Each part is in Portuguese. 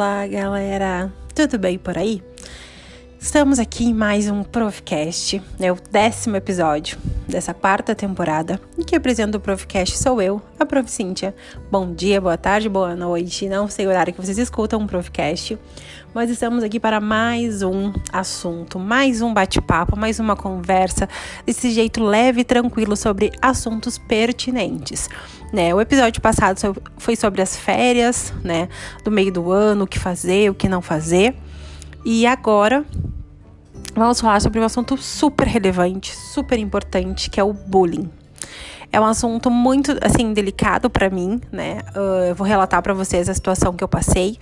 Olá, galera! Tudo bem por aí? Estamos aqui em mais um Profcast, é o décimo episódio dessa quarta temporada. E que apresenta o Profcast sou eu, a Prof. Cíntia. Bom dia, boa tarde, boa noite. Não sei o horário que vocês escutam o Profcast, mas estamos aqui para mais um assunto, mais um bate-papo, mais uma conversa desse jeito leve e tranquilo sobre assuntos pertinentes. Né, o episódio passado foi sobre as férias, né, do meio do ano, o que fazer, o que não fazer. E agora vamos falar sobre um assunto super relevante, super importante, que é o bullying. É um assunto muito, assim, delicado para mim, né? Uh, eu vou relatar para vocês a situação que eu passei.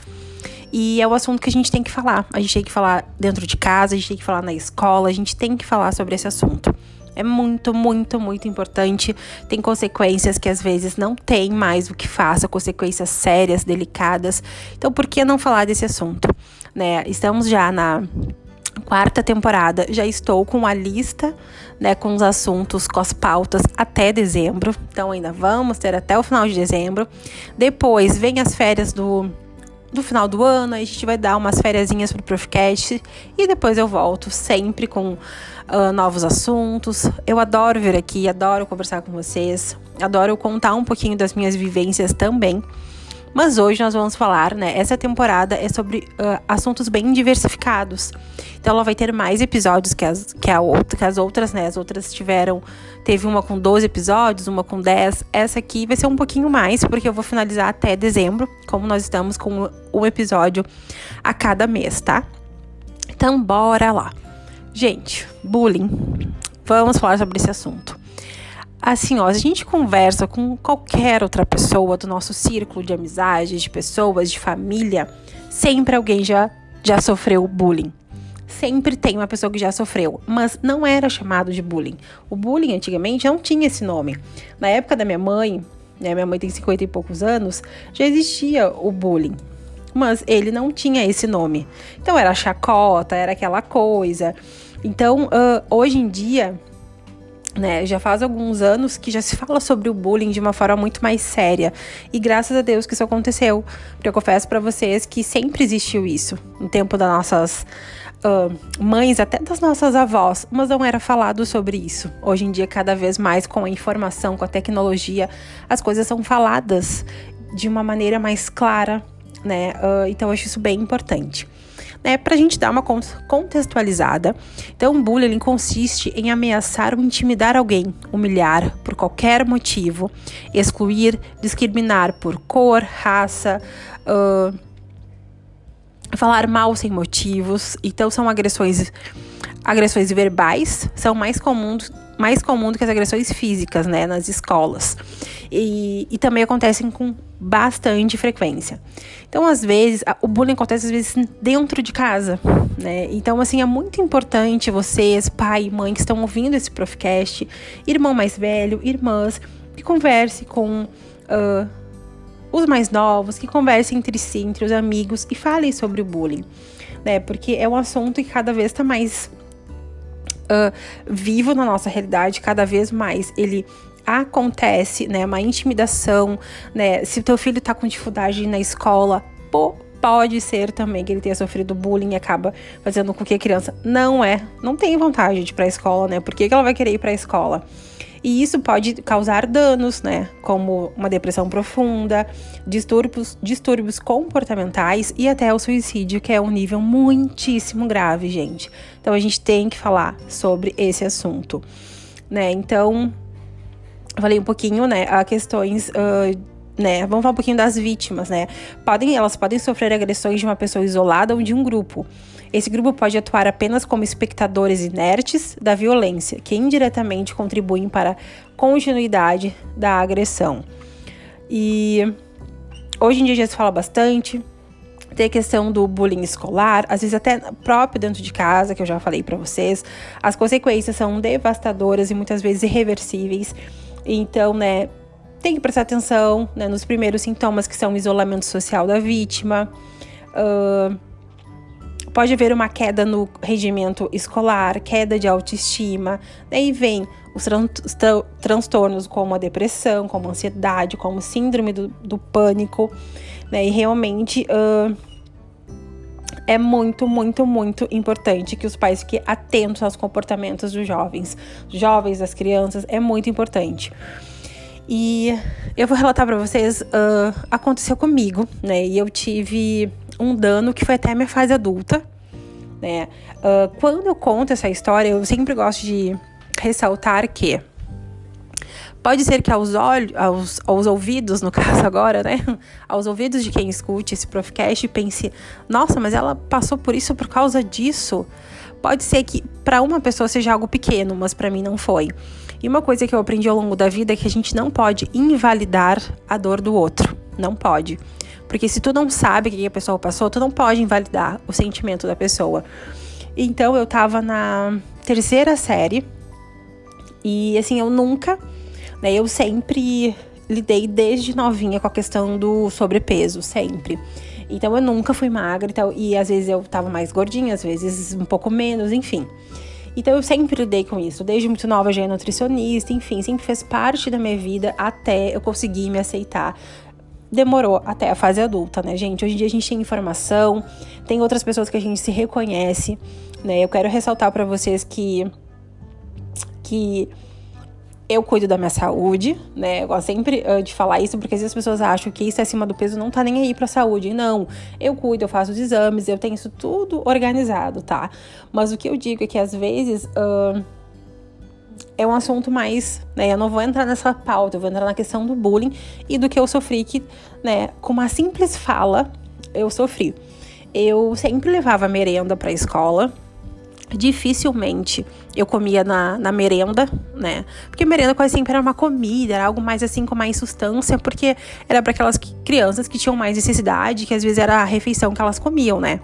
E é um assunto que a gente tem que falar. A gente tem que falar dentro de casa, a gente tem que falar na escola, a gente tem que falar sobre esse assunto. É muito, muito, muito importante. Tem consequências que às vezes não tem mais o que faça, consequências sérias, delicadas. Então, por que não falar desse assunto? Né? Estamos já na quarta temporada, já estou com a lista, né, com os assuntos, com as pautas até dezembro. Então ainda vamos ter até o final de dezembro. Depois vem as férias do do final do ano, a gente vai dar umas férias pro Profcast e depois eu volto sempre com uh, novos assuntos. Eu adoro vir aqui, adoro conversar com vocês, adoro contar um pouquinho das minhas vivências também. Mas hoje nós vamos falar, né? Essa temporada é sobre uh, assuntos bem diversificados. Então ela vai ter mais episódios que as, que, a outra, que as outras, né? As outras tiveram. Teve uma com 12 episódios, uma com 10. Essa aqui vai ser um pouquinho mais, porque eu vou finalizar até dezembro, como nós estamos com um episódio a cada mês, tá? Então bora lá. Gente, bullying. Vamos falar sobre esse assunto. Assim, ó, a gente conversa com qualquer outra pessoa do nosso círculo de amizade, de pessoas, de família, sempre alguém já, já sofreu bullying. Sempre tem uma pessoa que já sofreu, mas não era chamado de bullying. O bullying antigamente não tinha esse nome. Na época da minha mãe, né, minha mãe tem 50 e poucos anos, já existia o bullying mas ele não tinha esse nome. Então era chacota, era aquela coisa. Então, uh, hoje em dia, né, já faz alguns anos que já se fala sobre o bullying de uma forma muito mais séria. E graças a Deus que isso aconteceu. Porque eu confesso para vocês que sempre existiu isso. No tempo das nossas uh, mães, até das nossas avós. Mas não era falado sobre isso. Hoje em dia, cada vez mais com a informação, com a tecnologia, as coisas são faladas de uma maneira mais clara, né? Uh, então, eu acho isso bem importante né, para a gente dar uma contextualizada. Então, bullying consiste em ameaçar ou intimidar alguém, humilhar por qualquer motivo, excluir, discriminar por cor, raça, uh, falar mal sem motivos. Então, são agressões, agressões verbais, são mais comuns mais comum do que as agressões físicas, né, nas escolas. E, e também acontecem com bastante frequência. Então, às vezes, o bullying acontece às vezes dentro de casa, né? Então, assim, é muito importante vocês, pai e mãe que estão ouvindo esse Profcast, irmão mais velho, irmãs, que converse com uh, os mais novos, que conversem entre si, entre os amigos e falem sobre o bullying, né? Porque é um assunto que cada vez está mais uh, vivo na nossa realidade cada vez mais. Ele acontece, né? Uma intimidação, né? Se teu filho tá com dificuldade na escola, pô, pode ser também que ele tenha sofrido bullying e acaba fazendo com que a criança não é, não tem vontade de ir para a escola, né? Por que, que ela vai querer ir para a escola? E isso pode causar danos, né? Como uma depressão profunda, distúrbios, distúrbios comportamentais e até o suicídio, que é um nível muitíssimo grave, gente. Então a gente tem que falar sobre esse assunto, né? Então, falei um pouquinho, né, a questões. Uh, né, vamos falar um pouquinho das vítimas, né? Podem, elas podem sofrer agressões de uma pessoa isolada ou de um grupo. Esse grupo pode atuar apenas como espectadores inertes da violência, que indiretamente contribuem para a continuidade da agressão. E hoje em dia já se fala bastante. Tem a questão do bullying escolar, às vezes até próprio dentro de casa, que eu já falei para vocês. As consequências são devastadoras e muitas vezes irreversíveis. Então, né, tem que prestar atenção né, nos primeiros sintomas que são o isolamento social da vítima. Uh, Pode haver uma queda no rendimento escolar, queda de autoestima, daí vem os tran transtornos como a depressão, como a ansiedade, como síndrome do, do pânico, né? E realmente uh, é muito, muito, muito importante que os pais fiquem atentos aos comportamentos dos jovens, jovens, das crianças, é muito importante. E eu vou relatar para vocês, uh, aconteceu comigo, né? E eu tive um dano que foi até a minha fase adulta, né? Uh, quando eu conto essa história, eu sempre gosto de ressaltar que Pode ser que aos olhos, aos, aos ouvidos, no caso agora, né? Aos ouvidos de quem escute esse podcast pense, nossa, mas ela passou por isso por causa disso. Pode ser que para uma pessoa seja algo pequeno, mas para mim não foi. E uma coisa que eu aprendi ao longo da vida é que a gente não pode invalidar a dor do outro. Não pode. Porque se tu não sabe o que a pessoa passou, tu não pode invalidar o sentimento da pessoa. Então eu tava na terceira série e assim, eu nunca né? Eu sempre lidei desde novinha com a questão do sobrepeso, sempre. Então eu nunca fui magra e tal, e às vezes eu tava mais gordinha, às vezes um pouco menos, enfim. Então eu sempre lidei com isso, desde muito nova já é nutricionista, enfim, sempre fez parte da minha vida até eu conseguir me aceitar. Demorou até a fase adulta, né, gente? Hoje em dia a gente tem informação, tem outras pessoas que a gente se reconhece, né? Eu quero ressaltar para vocês que que eu cuido da minha saúde, né? Eu gosto sempre uh, de falar isso, porque às vezes as pessoas acham que isso acima do peso não tá nem aí pra saúde. Não, eu cuido, eu faço os exames, eu tenho isso tudo organizado, tá? Mas o que eu digo é que às vezes uh, é um assunto mais, né? Eu não vou entrar nessa pauta, eu vou entrar na questão do bullying e do que eu sofri, que, né, com uma simples fala, eu sofri. Eu sempre levava merenda pra escola, dificilmente eu comia na, na merenda, né? Porque merenda quase sempre era uma comida, era algo mais assim com mais substância, porque era para aquelas crianças que tinham mais necessidade, que às vezes era a refeição que elas comiam, né?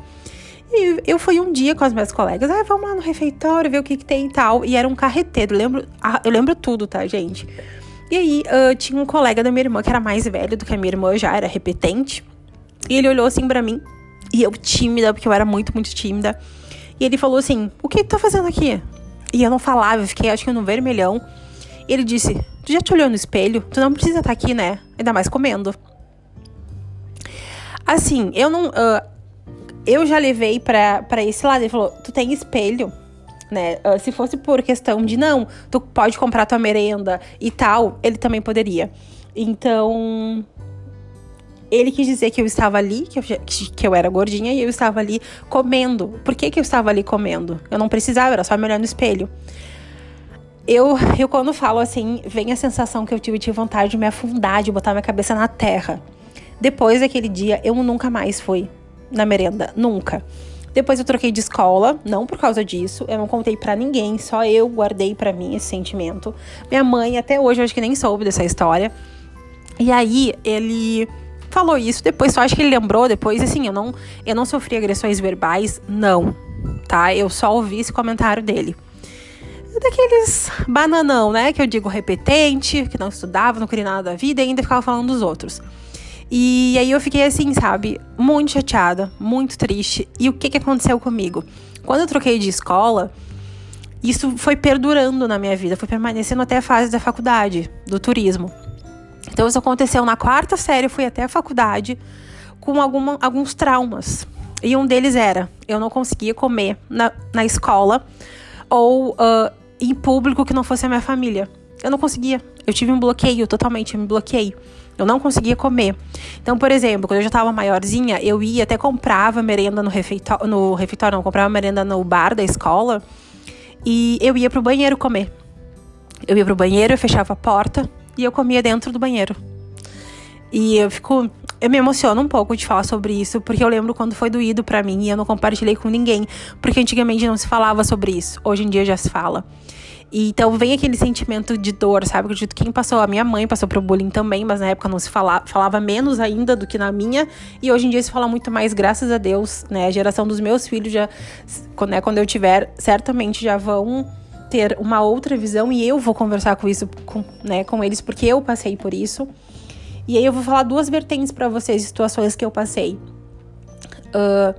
E eu fui um dia com as minhas colegas, ah, vamos lá no refeitório ver o que, que tem e tal. E era um carreteiro, eu lembro, eu lembro tudo, tá, gente? E aí uh, tinha um colega da minha irmã que era mais velho do que a minha irmã, já era repetente. E ele olhou assim para mim, e eu tímida, porque eu era muito, muito tímida. E ele falou assim: O que tu tá fazendo aqui? E eu não falava, eu fiquei acho que no vermelhão. E ele disse: Tu já te olhou no espelho? Tu não precisa estar tá aqui, né? Ainda mais comendo. Assim, eu não. Uh, eu já levei pra esse lado. Ele falou: Tu tem espelho? Né? Uh, se fosse por questão de não, tu pode comprar tua merenda e tal, ele também poderia. Então, ele quis dizer que eu estava ali, que eu, que eu era gordinha e eu estava ali comendo. Por que, que eu estava ali comendo? Eu não precisava, era só me olhar no espelho. Eu, eu quando falo assim, vem a sensação que eu tive, tive vontade de me afundar, de botar minha cabeça na terra. Depois daquele dia, eu nunca mais fui na merenda, nunca. Depois eu troquei de escola, não por causa disso, eu não contei para ninguém, só eu guardei para mim esse sentimento. Minha mãe até hoje eu acho que nem soube dessa história. E aí ele falou isso, depois só acho que ele lembrou, depois assim, eu não, eu não sofri agressões verbais, não, tá? Eu só ouvi esse comentário dele. Daqueles bananão, né? Que eu digo repetente, que não estudava, não queria nada da vida e ainda ficava falando dos outros. E aí eu fiquei assim, sabe, muito chateada, muito triste. E o que, que aconteceu comigo? Quando eu troquei de escola, isso foi perdurando na minha vida, foi permanecendo até a fase da faculdade, do turismo. Então isso aconteceu na quarta série, eu fui até a faculdade com alguma, alguns traumas. E um deles era, eu não conseguia comer na, na escola ou uh, em público que não fosse a minha família. Eu não conseguia. Eu tive um bloqueio totalmente, eu me bloqueei. Eu não conseguia comer. Então, por exemplo, quando eu já estava maiorzinha, eu ia até comprava merenda no refeitório, no refeitório, não, comprava merenda no bar da escola e eu ia pro banheiro comer. Eu ia pro banheiro, eu fechava a porta, e eu comia dentro do banheiro. E eu fico. Eu me emociono um pouco de falar sobre isso, porque eu lembro quando foi doído para mim e eu não compartilhei com ninguém, porque antigamente não se falava sobre isso. Hoje em dia já se fala. E, então vem aquele sentimento de dor, sabe? Acredito que quem passou, a minha mãe passou pro bullying também, mas na época não se falava, falava menos ainda do que na minha. E hoje em dia se fala muito mais, graças a Deus, né? A geração dos meus filhos já, né, quando eu tiver, certamente já vão ter uma outra visão e eu vou conversar com isso com, né, com eles porque eu passei por isso. E aí eu vou falar duas vertentes para vocês, situações que eu passei. Uh,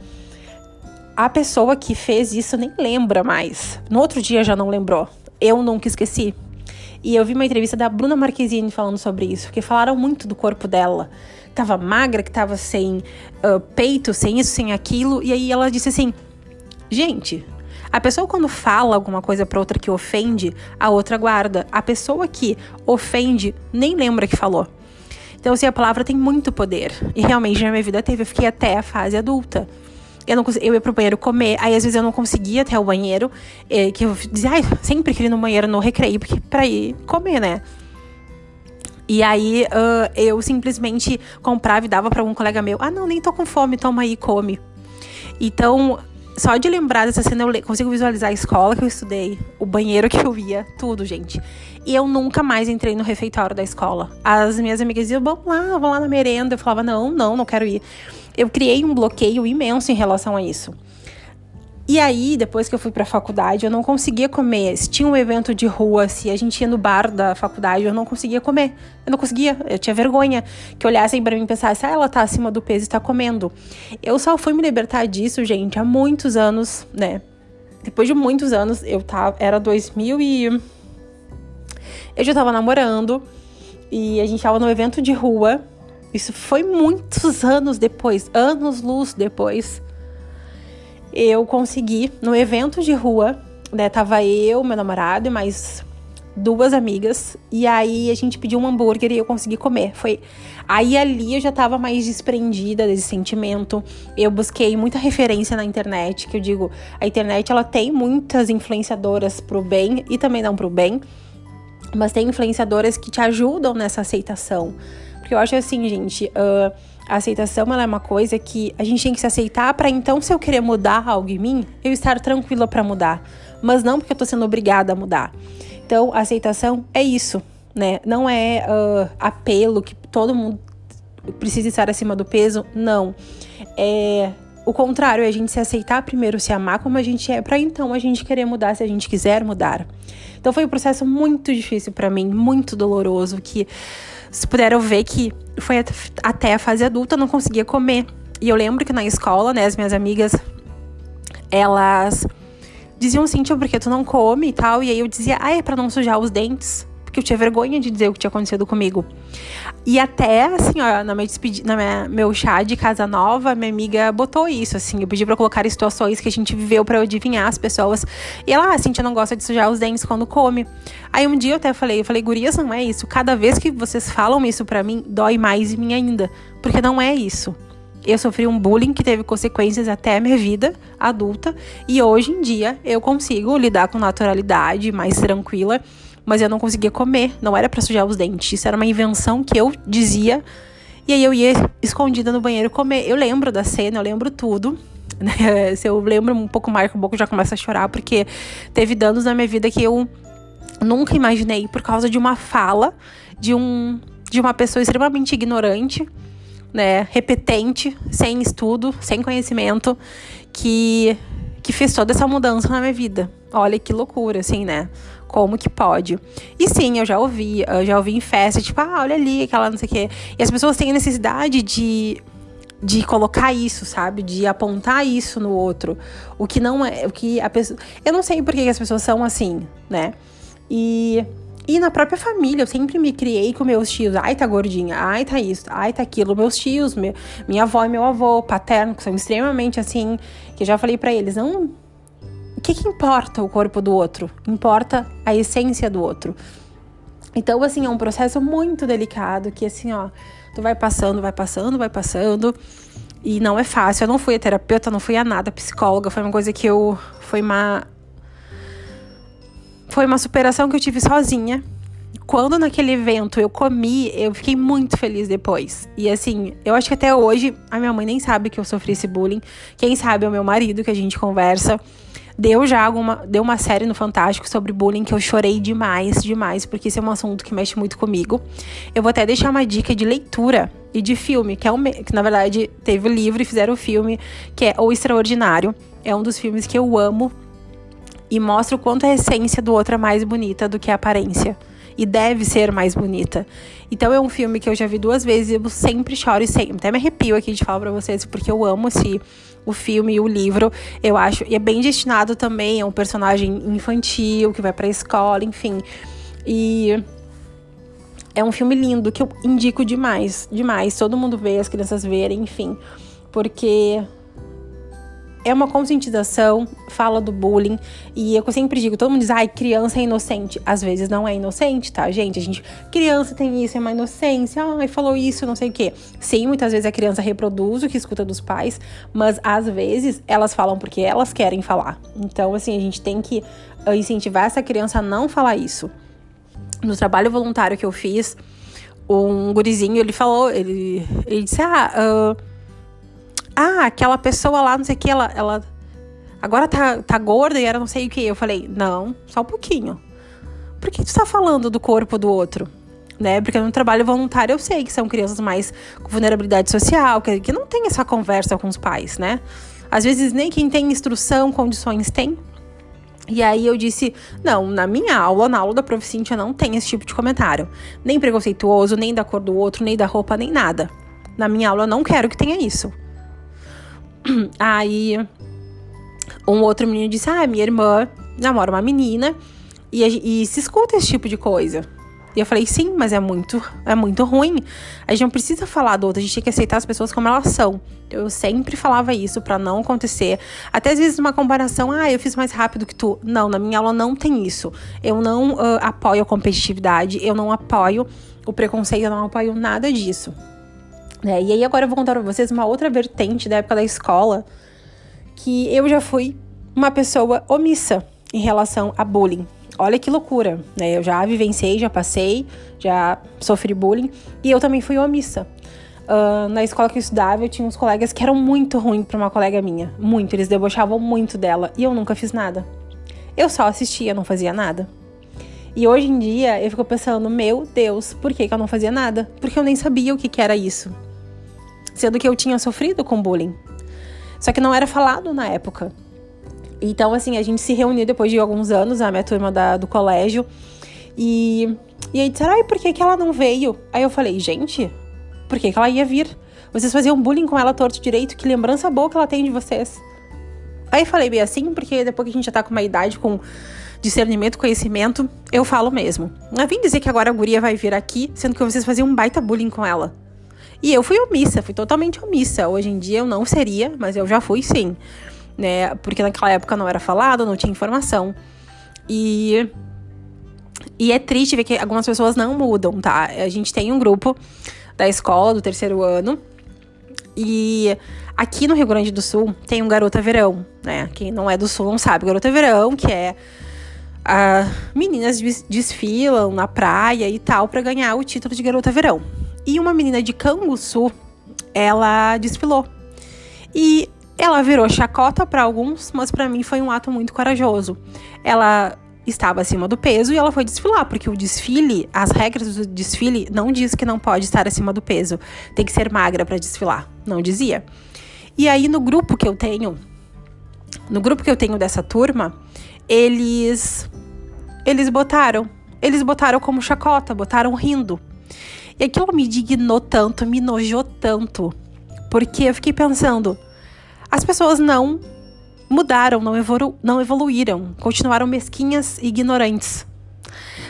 a pessoa que fez isso nem lembra mais. No outro dia já não lembrou. Eu nunca esqueci. E eu vi uma entrevista da Bruna Marquezine falando sobre isso, porque falaram muito do corpo dela. Tava magra, que tava sem uh, peito, sem isso, sem aquilo. E aí ela disse assim: gente, a pessoa quando fala alguma coisa para outra que ofende, a outra guarda. A pessoa que ofende nem lembra que falou. Então, assim, a palavra tem muito poder. E realmente na minha vida teve. Eu fiquei até a fase adulta. Eu, não, eu ia pro banheiro comer, aí às vezes eu não conseguia até o banheiro, é, que eu dizia, ai, sempre queria ir no banheiro no recreio, porque pra ir comer, né? E aí uh, eu simplesmente comprava e dava para um colega meu. Ah, não, nem tô com fome, toma aí, come. Então, só de lembrar dessa cena, eu consigo visualizar a escola que eu estudei, o banheiro que eu ia, tudo, gente. E eu nunca mais entrei no refeitório da escola. As minhas amigas diziam, vamos lá, vamos lá na merenda. Eu falava, não, não, não quero ir eu criei um bloqueio imenso em relação a isso. E aí, depois que eu fui pra faculdade, eu não conseguia comer. Se tinha um evento de rua, se a gente ia no bar da faculdade, eu não conseguia comer. Eu não conseguia, eu tinha vergonha que olhassem para mim e pensassem, ah, ela tá acima do peso e tá comendo. Eu só fui me libertar disso, gente, há muitos anos, né? Depois de muitos anos, eu tava. Era 2000 e. Eu já tava namorando e a gente tava no evento de rua isso foi muitos anos depois, anos luz depois. Eu consegui no evento de rua, né? Tava eu, meu namorado e mais duas amigas. E aí a gente pediu um hambúrguer e eu consegui comer. Foi aí ali eu já tava mais desprendida desse sentimento. Eu busquei muita referência na internet, que eu digo, a internet ela tem muitas influenciadoras pro bem e também não pro bem, mas tem influenciadoras que te ajudam nessa aceitação. Porque eu acho assim, gente, uh, a aceitação ela é uma coisa que a gente tem que se aceitar para então, se eu querer mudar algo em mim, eu estar tranquila para mudar. Mas não porque eu tô sendo obrigada a mudar. Então, a aceitação é isso, né? Não é uh, apelo que todo mundo precisa estar acima do peso, não. É o contrário, é a gente se aceitar primeiro, se amar como a gente é, para então a gente querer mudar se a gente quiser mudar. Então foi um processo muito difícil para mim, muito doloroso, que se puderam ver que foi até a fase adulta, eu não conseguia comer. E eu lembro que na escola, né, as minhas amigas, elas diziam assim, tio, porque tu não come e tal. E aí eu dizia, ah, é pra não sujar os dentes porque eu tinha vergonha de dizer o que tinha acontecido comigo. E até, assim, ó, na minha despedida, na minha, meu chá de casa nova, minha amiga botou isso, assim. Eu pedi pra colocar situações que a gente viveu para eu adivinhar as pessoas. E ela, ah, a não gosta de sujar os dentes quando come. Aí um dia eu até falei, eu falei, gurias, não é isso. Cada vez que vocês falam isso para mim, dói mais em mim ainda. Porque não é isso eu sofri um bullying que teve consequências até a minha vida adulta e hoje em dia eu consigo lidar com naturalidade, mais tranquila mas eu não conseguia comer, não era para sujar os dentes, isso era uma invenção que eu dizia. E aí eu ia escondida no banheiro comer. Eu lembro da cena, eu lembro tudo. Né? Se eu lembro um pouco mais, um pouco já começa a chorar, porque teve danos na minha vida que eu nunca imaginei por causa de uma fala de um de uma pessoa extremamente ignorante, né, repetente, sem estudo, sem conhecimento, que que fez toda essa mudança na minha vida. Olha que loucura, assim, né? Como que pode? E sim, eu já ouvi, eu já ouvi em festa, tipo, ah, olha ali, aquela não sei o quê. E as pessoas têm a necessidade de de colocar isso, sabe? De apontar isso no outro. O que não é, o que a pessoa, eu não sei por que as pessoas são assim, né? E e na própria família, eu sempre me criei com meus tios. Ai, tá gordinha. Ai, tá isso. Ai, tá aquilo. Meus tios, minha avó e meu avô paterno, que são extremamente assim, que eu já falei para eles, não que, que importa o corpo do outro? Importa a essência do outro. Então, assim, é um processo muito delicado que, assim, ó, tu vai passando, vai passando, vai passando. E não é fácil. Eu não fui a terapeuta, não fui a nada, psicóloga. Foi uma coisa que eu. Foi uma. Foi uma superação que eu tive sozinha. Quando naquele evento eu comi, eu fiquei muito feliz depois. E assim, eu acho que até hoje a minha mãe nem sabe que eu sofri esse bullying. Quem sabe é o meu marido que a gente conversa. Deu já alguma. Deu uma série no Fantástico sobre bullying que eu chorei demais, demais, porque esse é um assunto que mexe muito comigo. Eu vou até deixar uma dica de leitura e de filme, que é um. Que na verdade teve o livro e fizeram o filme, que é O Extraordinário. É um dos filmes que eu amo e mostra o quanto a essência do outro é mais bonita do que a aparência e deve ser mais bonita. Então é um filme que eu já vi duas vezes e eu sempre choro e sempre, até me arrepio aqui de falar para vocês porque eu amo esse o filme e o livro, eu acho, e é bem destinado também a um personagem infantil que vai para a escola, enfim. E é um filme lindo que eu indico demais, demais. Todo mundo vê, as crianças verem, enfim. Porque é uma conscientização, fala do bullying. E eu sempre digo, todo mundo diz, ai, criança é inocente. Às vezes não é inocente, tá, gente? A gente, criança tem isso, é uma inocência. Ai, falou isso, não sei o quê. Sim, muitas vezes a criança reproduz o que escuta dos pais, mas às vezes elas falam porque elas querem falar. Então, assim, a gente tem que ah, incentivar essa criança a não falar isso. No trabalho voluntário que eu fiz, um gurizinho, ele falou, ele, ele disse, ah, uh, ah, aquela pessoa lá, não sei o que, ela, ela agora tá, tá gorda e era não sei o que. Eu falei, não, só um pouquinho. Por que tu tá falando do corpo do outro? Né? Porque no trabalho voluntário eu sei que são crianças mais com vulnerabilidade social, que, que não tem essa conversa com os pais, né? Às vezes nem quem tem instrução, condições tem. E aí eu disse, não, na minha aula, na aula da Prof. Cíntia, não tem esse tipo de comentário. Nem preconceituoso, nem da cor do outro, nem da roupa, nem nada. Na minha aula eu não quero que tenha isso. Aí um outro menino disse: Ah, minha irmã namora uma menina e, e se escuta esse tipo de coisa. E eu falei, sim, mas é muito, é muito ruim. A gente não precisa falar do outro, a gente tem que aceitar as pessoas como elas são. Então, eu sempre falava isso para não acontecer. Até às vezes uma comparação, ah, eu fiz mais rápido que tu. Não, na minha aula não tem isso. Eu não uh, apoio a competitividade, eu não apoio o preconceito, eu não apoio nada disso. É, e aí agora eu vou contar pra vocês uma outra vertente da época da escola, que eu já fui uma pessoa omissa em relação a bullying. Olha que loucura, né? Eu já vivenciei, já passei, já sofri bullying e eu também fui omissa. Uh, na escola que eu estudava, eu tinha uns colegas que eram muito ruins para uma colega minha. Muito, eles debochavam muito dela e eu nunca fiz nada. Eu só assistia, não fazia nada. E hoje em dia eu fico pensando, meu Deus, por que, que eu não fazia nada? Porque eu nem sabia o que, que era isso sendo que eu tinha sofrido com bullying. Só que não era falado na época. Então, assim, a gente se reuniu depois de alguns anos, a minha turma da, do colégio, e, e aí disseram, ai, por que, que ela não veio? Aí eu falei, gente, por que, que ela ia vir? Vocês faziam bullying com ela torto direito, que lembrança boa que ela tem de vocês. Aí falei bem assim, porque depois que a gente já tá com uma idade com discernimento, conhecimento, eu falo mesmo. Eu vim dizer que agora a guria vai vir aqui, sendo que vocês faziam um baita bullying com ela. E eu fui omissa, fui totalmente omissa. Hoje em dia eu não seria, mas eu já fui sim. Né? Porque naquela época não era falado, não tinha informação. E e é triste ver que algumas pessoas não mudam, tá? A gente tem um grupo da escola do terceiro ano. E aqui no Rio Grande do Sul tem um Garota Verão, né? Quem não é do Sul não sabe. Garota Verão, que é. Uh, meninas desfilam na praia e tal para ganhar o título de Garota Verão. E uma menina de Canguçu, ela desfilou. E ela virou chacota para alguns, mas para mim foi um ato muito corajoso. Ela estava acima do peso e ela foi desfilar, porque o desfile, as regras do desfile não diz que não pode estar acima do peso, tem que ser magra para desfilar, não dizia. E aí no grupo que eu tenho, no grupo que eu tenho dessa turma, eles eles botaram, eles botaram como chacota, botaram rindo. E aquilo me dignou tanto, me nojou tanto. Porque eu fiquei pensando, as pessoas não mudaram, não, evolu não evoluíram, continuaram mesquinhas e ignorantes.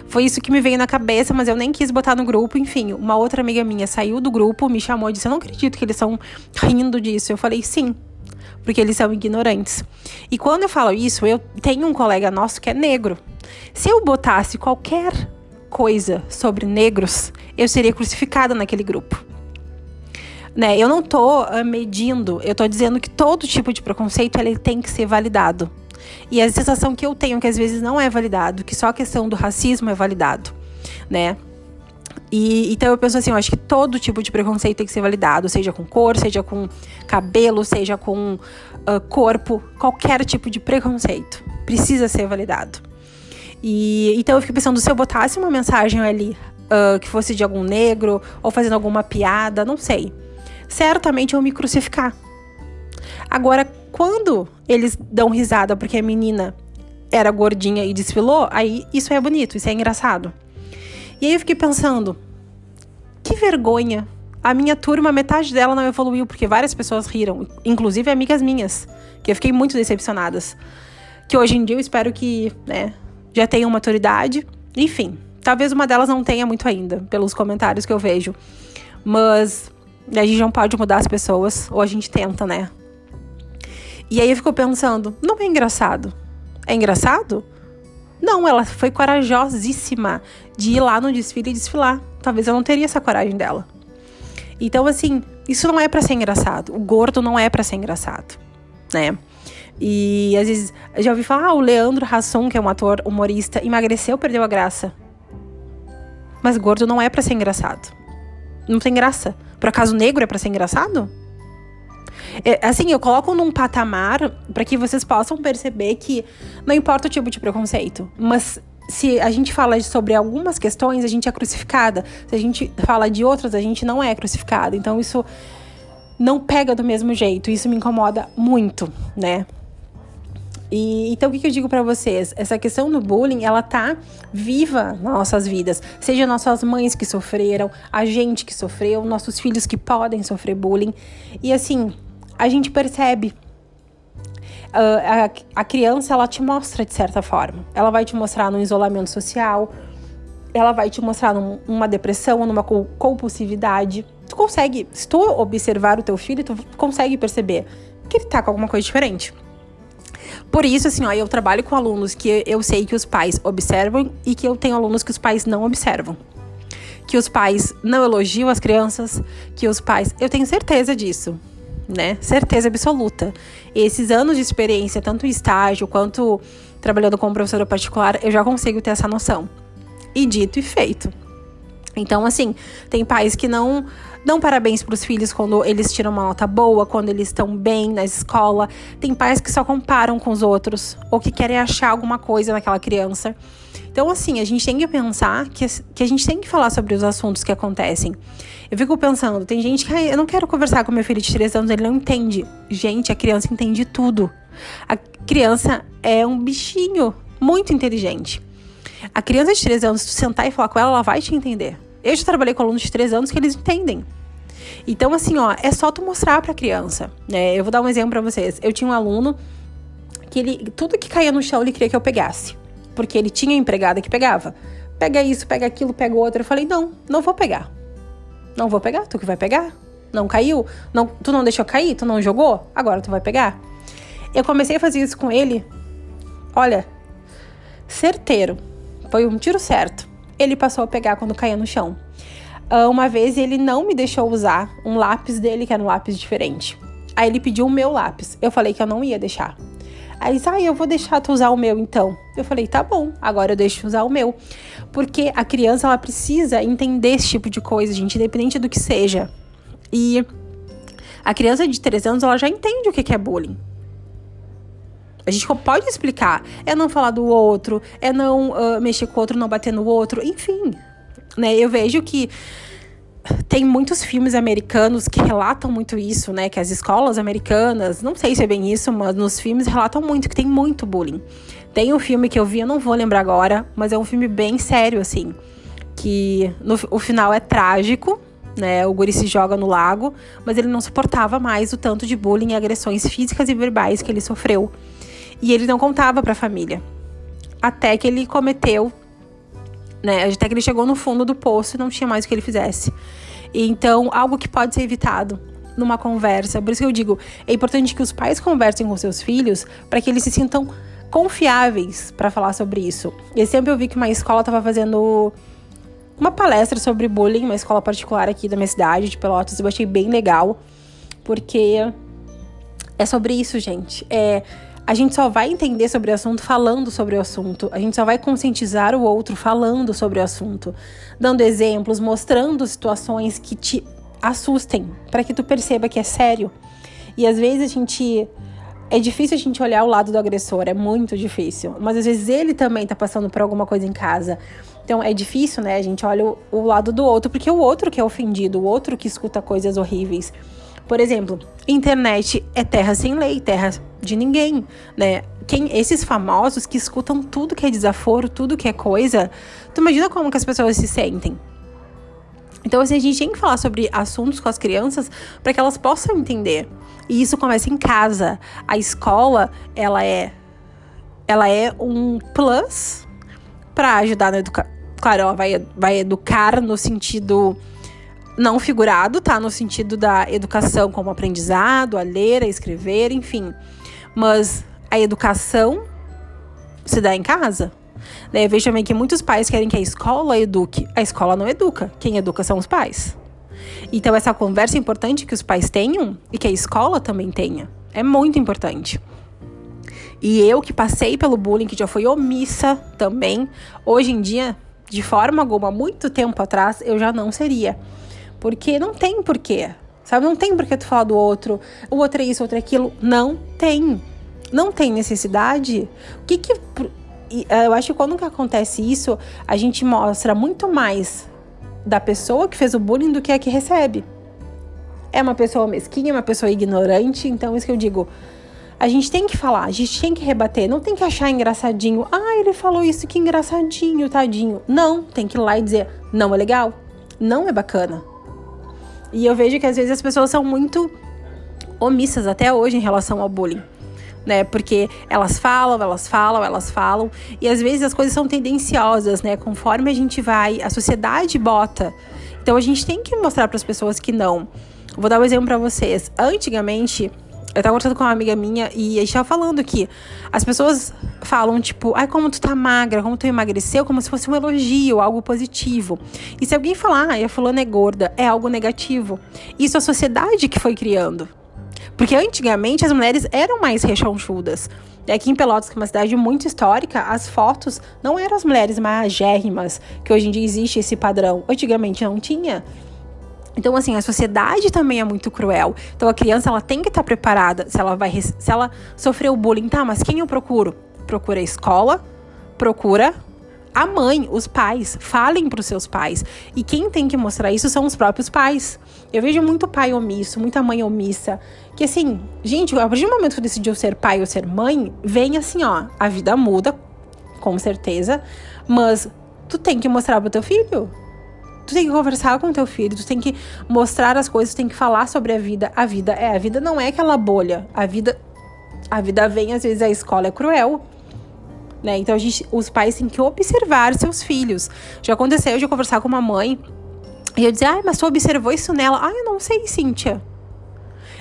Foi isso que me veio na cabeça, mas eu nem quis botar no grupo. Enfim, uma outra amiga minha saiu do grupo, me chamou e disse: Eu não acredito que eles estão rindo disso. Eu falei: Sim, porque eles são ignorantes. E quando eu falo isso, eu tenho um colega nosso que é negro. Se eu botasse qualquer coisa sobre negros, eu seria crucificada naquele grupo. Né? Eu não tô uh, medindo, eu tô dizendo que todo tipo de preconceito ele tem que ser validado. E a sensação que eu tenho que às vezes não é validado, que só a questão do racismo é validado, né? E, então eu penso assim, eu acho que todo tipo de preconceito tem que ser validado, seja com cor, seja com cabelo, seja com uh, corpo, qualquer tipo de preconceito precisa ser validado. E então eu fico pensando, se eu botasse uma mensagem ali uh, que fosse de algum negro, ou fazendo alguma piada, não sei. Certamente eu me crucificar. Agora, quando eles dão risada porque a menina era gordinha e desfilou, aí isso é bonito, isso é engraçado. E aí eu fiquei pensando, que vergonha. A minha turma, metade dela não evoluiu, porque várias pessoas riram, inclusive amigas minhas, que eu fiquei muito decepcionadas. Que hoje em dia eu espero que, né, já tenham maturidade. Enfim, Talvez uma delas não tenha muito ainda, pelos comentários que eu vejo. Mas a gente não pode mudar as pessoas, ou a gente tenta, né? E aí eu fico pensando, não é engraçado? É engraçado? Não, ela foi corajosíssima de ir lá no desfile e desfilar. Talvez eu não teria essa coragem dela. Então, assim, isso não é para ser engraçado. O gordo não é para ser engraçado, né? E às vezes já ouvi falar, ah, o Leandro Hasson, que é um ator humorista, emagreceu, perdeu a graça. Mas gordo não é para ser engraçado. Não tem graça. Por acaso negro é para ser engraçado? É, assim, eu coloco num patamar para que vocês possam perceber que não importa o tipo de preconceito, mas se a gente fala sobre algumas questões, a gente é crucificada. Se a gente fala de outras, a gente não é crucificada. Então isso não pega do mesmo jeito. Isso me incomoda muito, né? E, então, o que, que eu digo para vocês? Essa questão do bullying, ela tá viva nas nossas vidas. Seja nossas mães que sofreram, a gente que sofreu, nossos filhos que podem sofrer bullying. E assim, a gente percebe. Uh, a, a criança, ela te mostra de certa forma. Ela vai te mostrar no isolamento social, ela vai te mostrar numa depressão, numa compulsividade. Tu consegue, se tu observar o teu filho, tu consegue perceber que ele tá com alguma coisa diferente. Por isso, assim, ó, eu trabalho com alunos que eu sei que os pais observam e que eu tenho alunos que os pais não observam. Que os pais não elogiam as crianças, que os pais. Eu tenho certeza disso né? Certeza absoluta. Esses anos de experiência, tanto em estágio quanto trabalhando como professora particular, eu já consigo ter essa noção. E dito e feito. Então, assim, tem pais que não dão parabéns para os filhos quando eles tiram uma nota boa, quando eles estão bem na escola. Tem pais que só comparam com os outros ou que querem achar alguma coisa naquela criança. Então, assim, a gente tem que pensar que, que a gente tem que falar sobre os assuntos que acontecem. Eu fico pensando, tem gente que ah, eu não quero conversar com meu filho de 3 anos, ele não entende. Gente, a criança entende tudo. A criança é um bichinho muito inteligente. A criança de 3 anos, se tu sentar e falar com ela, ela vai te entender. Eu já trabalhei com alunos de 3 anos que eles entendem. Então, assim, ó, é só tu mostrar pra criança. Né? Eu vou dar um exemplo para vocês. Eu tinha um aluno que ele, tudo que caía no chão, ele queria que eu pegasse. Porque ele tinha empregada que pegava. Pega isso, pega aquilo, pega outro. Eu falei, não, não vou pegar. Não vou pegar, tu que vai pegar. Não caiu? Não, tu não deixou cair? Tu não jogou? Agora tu vai pegar. Eu comecei a fazer isso com ele. Olha, certeiro. Foi um tiro certo. Ele passou a pegar quando caía no chão. Uh, uma vez ele não me deixou usar um lápis dele, que era um lápis diferente. Aí ele pediu o meu lápis. Eu falei que eu não ia deixar. Aí ele disse, ah, eu vou deixar tu usar o meu então. Eu falei, tá bom, agora eu deixo usar o meu. Porque a criança, ela precisa entender esse tipo de coisa, gente, independente do que seja. E a criança de 3 anos, ela já entende o que é bullying. A gente pode explicar. É não falar do outro, é não uh, mexer com o outro, não bater no outro, enfim. Né? Eu vejo que tem muitos filmes americanos que relatam muito isso, né? Que as escolas americanas, não sei se é bem isso, mas nos filmes relatam muito que tem muito bullying. Tem um filme que eu vi, eu não vou lembrar agora, mas é um filme bem sério, assim. Que no, o final é trágico, né? O guri se joga no lago, mas ele não suportava mais o tanto de bullying e agressões físicas e verbais que ele sofreu. E ele não contava para a família. Até que ele cometeu né? Até que ele chegou no fundo do poço e não tinha mais o que ele fizesse. Então, algo que pode ser evitado numa conversa. Por isso que eu digo, é importante que os pais conversem com seus filhos para que eles se sintam confiáveis para falar sobre isso. E sempre eu vi que uma escola estava fazendo uma palestra sobre bullying, uma escola particular aqui da minha cidade, de Pelotas, eu achei bem legal, porque é sobre isso, gente. É a gente só vai entender sobre o assunto falando sobre o assunto. A gente só vai conscientizar o outro falando sobre o assunto, dando exemplos, mostrando situações que te assustem, para que tu perceba que é sério. E às vezes a gente é difícil a gente olhar o lado do agressor, é muito difícil. Mas às vezes ele também tá passando por alguma coisa em casa. Então é difícil, né? A gente olha o, o lado do outro, porque é o outro que é ofendido, o outro que escuta coisas horríveis. Por exemplo, internet é terra sem lei, terra de ninguém, né? Quem, esses famosos que escutam tudo que é desaforo, tudo que é coisa, tu imagina como que as pessoas se sentem? Então, assim, a gente tem que falar sobre assuntos com as crianças para que elas possam entender. E isso começa em casa. A escola, ela é ela é um plus para ajudar na educação claro, ela vai, vai educar no sentido não figurado, tá? No sentido da educação como aprendizado, a ler, a escrever, enfim. Mas a educação se dá em casa. Daí eu vejo também que muitos pais querem que a escola eduque. A escola não educa. Quem educa são os pais. Então, essa conversa é importante que os pais tenham e que a escola também tenha. É muito importante. E eu que passei pelo bullying, que já fui omissa também, hoje em dia, de forma alguma, muito tempo atrás, eu já não seria. Porque não tem porquê. Sabe? Não tem porquê tu falar do outro, o outro é isso, o outro é aquilo. Não tem. Não tem necessidade. O que que. Eu acho que quando que acontece isso, a gente mostra muito mais da pessoa que fez o bullying do que a que recebe. É uma pessoa mesquinha, uma pessoa ignorante, então isso que eu digo. A gente tem que falar, a gente tem que rebater, não tem que achar engraçadinho. Ah, ele falou isso, que engraçadinho, tadinho. Não, tem que ir lá e dizer, não é legal, não é bacana. E eu vejo que às vezes as pessoas são muito omissas até hoje em relação ao bullying né? Porque elas falam, elas falam, elas falam, e às vezes as coisas são tendenciosas, né? Conforme a gente vai, a sociedade bota. Então a gente tem que mostrar para as pessoas que não. Vou dar um exemplo para vocês. Antigamente, eu tava conversando com uma amiga minha e a gente tava falando que as pessoas falam, tipo, ai, como tu tá magra, como tu emagreceu, como se fosse um elogio, algo positivo. E se alguém falar, ai, a fulana é gorda, é algo negativo. Isso é a sociedade que foi criando. Porque antigamente as mulheres eram mais rechonchudas. E aqui em Pelotas, que é uma cidade muito histórica, as fotos não eram as mulheres magérrimas, que hoje em dia existe esse padrão. Antigamente não tinha. Então, assim, a sociedade também é muito cruel. Então, a criança ela tem que estar preparada. Se ela vai, se ela sofreu bullying, tá? Mas quem eu procuro? Procura a escola, procura a mãe, os pais, falem para os seus pais. E quem tem que mostrar isso são os próprios pais. Eu vejo muito pai omisso, muita mãe omissa. Que assim, gente, a partir do momento que decidiu ser pai ou ser mãe, vem assim, ó, a vida muda, com certeza, mas tu tem que mostrar pro teu filho. Tu tem que conversar com teu filho, tu tem que mostrar as coisas, tu tem que falar sobre a vida. A vida é, a vida não é aquela bolha. A vida a vida vem, às vezes a escola é cruel. Né? Então a gente, os pais têm que observar seus filhos. Já aconteceu de conversar com uma mãe e eu dizer, ai, mas tu observou isso nela? Ah, eu não sei, Cíntia.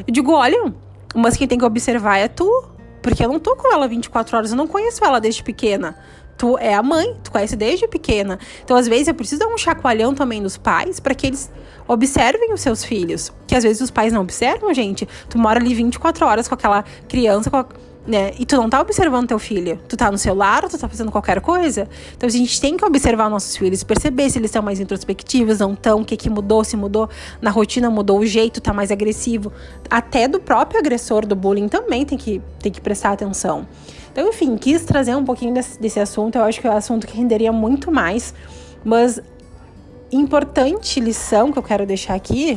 Eu digo, olha, mas quem tem que observar é tu. Porque eu não tô com ela 24 horas, eu não conheço ela desde pequena. Tu é a mãe, tu conhece desde pequena. Então, às vezes, eu preciso dar um chacoalhão também nos pais para que eles observem os seus filhos. Que às vezes os pais não observam, gente. Tu mora ali 24 horas com aquela criança, com a né? E tu não tá observando teu filho. Tu tá no celular, tu tá fazendo qualquer coisa. Então a gente tem que observar nossos filhos, perceber se eles estão mais introspectivos, não estão, o que que mudou, se mudou na rotina, mudou o jeito, tá mais agressivo. Até do próprio agressor do bullying também tem que, tem que prestar atenção. Então, enfim, quis trazer um pouquinho desse, desse assunto. Eu acho que é um assunto que renderia muito mais. Mas importante lição que eu quero deixar aqui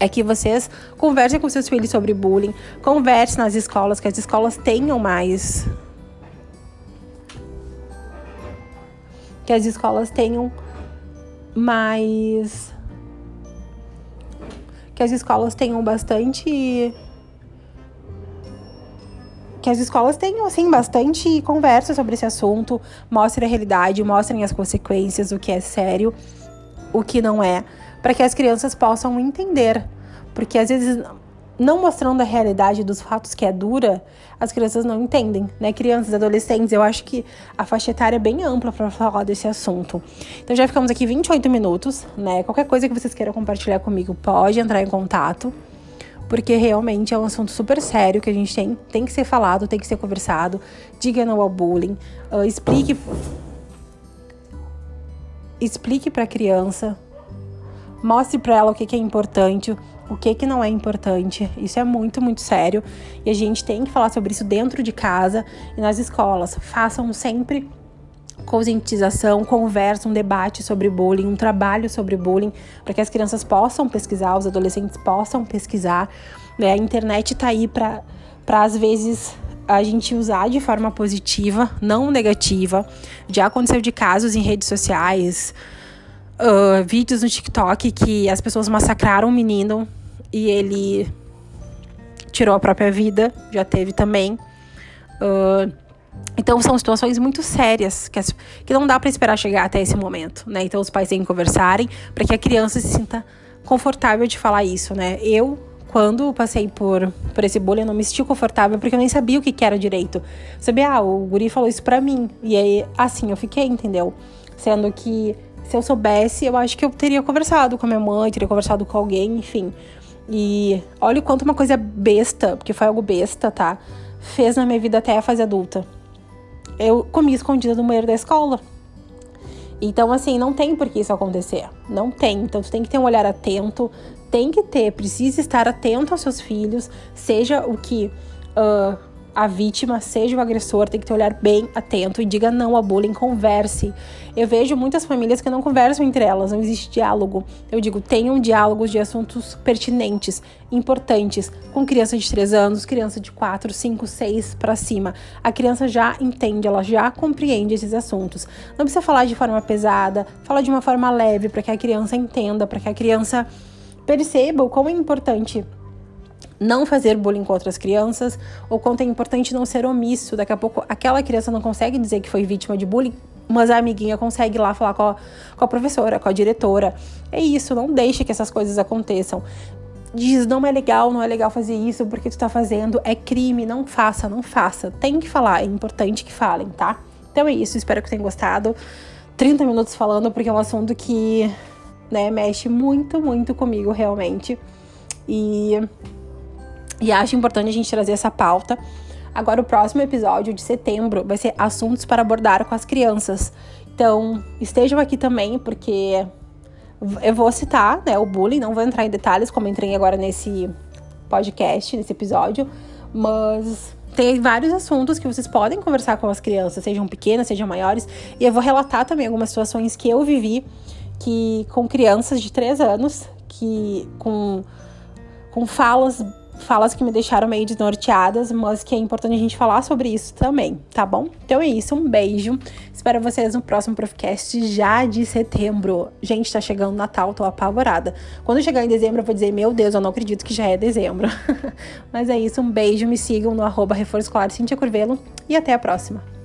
é que vocês conversem com seus filhos sobre bullying, conversem nas escolas, que as escolas tenham mais. Que as escolas tenham mais. Que as escolas tenham bastante. Que as escolas tenham, assim, bastante conversa sobre esse assunto, mostrem a realidade, mostrem as consequências, o que é sério, o que não é para que as crianças possam entender. Porque às vezes, não mostrando a realidade dos fatos que é dura, as crianças não entendem, né? Crianças, adolescentes, eu acho que a faixa etária é bem ampla para falar desse assunto. Então já ficamos aqui 28 minutos, né? Qualquer coisa que vocês queiram compartilhar comigo, pode entrar em contato porque realmente é um assunto super sério que a gente tem, tem que ser falado, tem que ser conversado. Diga não ao bullying, uh, explique explique para a criança Mostre para ela o que, que é importante, o que, que não é importante. Isso é muito, muito sério. E a gente tem que falar sobre isso dentro de casa e nas escolas. Façam sempre conscientização, conversa, um debate sobre bullying, um trabalho sobre bullying, para que as crianças possam pesquisar, os adolescentes possam pesquisar. Né? A internet está aí para, às vezes, a gente usar de forma positiva, não negativa. Já aconteceu de casos em redes sociais, uh, vídeos no TikTok que as pessoas massacraram um menino e ele tirou a própria vida, já teve também. Uh, Então são situações muito sérias que, as, que não dá para esperar chegar até esse momento, né? Então os pais têm que conversarem para que a criança se sinta confortável de falar isso, né? Eu quando passei por, por esse bullying, eu não me senti confortável porque eu nem sabia o que, que era direito. sabia, ah, o guri falou isso pra mim. E aí, assim, eu fiquei, entendeu? Sendo que se eu soubesse, eu acho que eu teria conversado com a minha mãe, teria conversado com alguém, enfim. E olha o quanto uma coisa besta, porque foi algo besta, tá? Fez na minha vida até a fase adulta. Eu comi escondida no banheiro da escola. Então, assim, não tem por que isso acontecer. Não tem. Então, tu tem que ter um olhar atento, tem que ter, precisa estar atento aos seus filhos, seja o que uh, a vítima, seja o agressor, tem que ter um olhar bem atento e diga não ao bullying, converse. Eu vejo muitas famílias que não conversam entre elas, não existe diálogo. Eu digo, tenham diálogos de assuntos pertinentes, importantes, com criança de 3 anos, criança de 4, 5, 6 para cima. A criança já entende, ela já compreende esses assuntos. Não precisa falar de forma pesada, fala de uma forma leve para que a criança entenda, para que a criança perceba o quão é importante não fazer bullying com outras crianças, ou quanto é importante não ser omisso. Daqui a pouco aquela criança não consegue dizer que foi vítima de bullying, mas a amiguinha consegue ir lá falar com a, com a professora, com a diretora. É isso, não deixe que essas coisas aconteçam. Diz, não é legal, não é legal fazer isso, porque tu tá fazendo, é crime, não faça, não faça. Tem que falar, é importante que falem, tá? Então é isso, espero que tenham gostado. 30 minutos falando, porque é um assunto que, né, mexe muito, muito comigo realmente. E e acho importante a gente trazer essa pauta. Agora, o próximo episódio de setembro vai ser assuntos para abordar com as crianças. Então, estejam aqui também, porque eu vou citar né, o bullying, não vou entrar em detalhes como entrei agora nesse podcast, nesse episódio, mas tem vários assuntos que vocês podem conversar com as crianças, sejam pequenas, sejam maiores, e eu vou relatar também algumas situações que eu vivi que com crianças de 3 anos, que com, com falas falas que me deixaram meio desnorteadas, mas que é importante a gente falar sobre isso também, tá bom? Então é isso, um beijo. Espero vocês no próximo Profcast já de setembro. Gente, tá chegando o Natal, tô apavorada. Quando chegar em dezembro, eu vou dizer, meu Deus, eu não acredito que já é dezembro. mas é isso, um beijo, me sigam no arroba Escolar Cintia Curvelo e até a próxima.